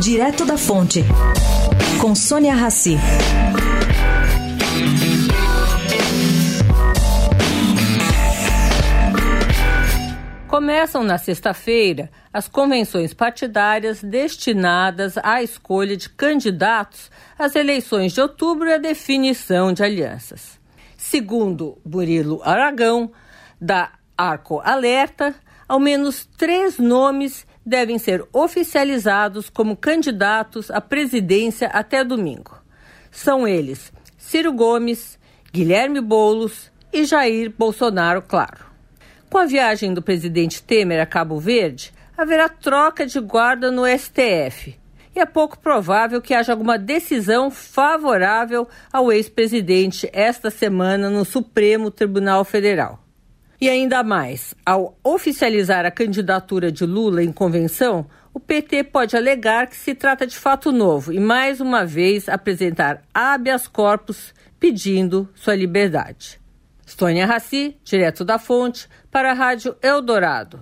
Direto da Fonte, com Sônia Rassi. Começam na sexta-feira as convenções partidárias destinadas à escolha de candidatos às eleições de outubro e à definição de alianças. Segundo Murilo Aragão, da Arco Alerta, ao menos três nomes devem ser oficializados como candidatos à presidência até domingo. São eles Ciro Gomes, Guilherme Boulos e Jair Bolsonaro, claro. Com a viagem do presidente Temer a Cabo Verde, haverá troca de guarda no STF. E é pouco provável que haja alguma decisão favorável ao ex-presidente esta semana no Supremo Tribunal Federal. E ainda mais, ao oficializar a candidatura de Lula em convenção, o PT pode alegar que se trata de fato novo e mais uma vez apresentar habeas corpus pedindo sua liberdade. Estônia Raci, direto da fonte, para a Rádio Eldorado.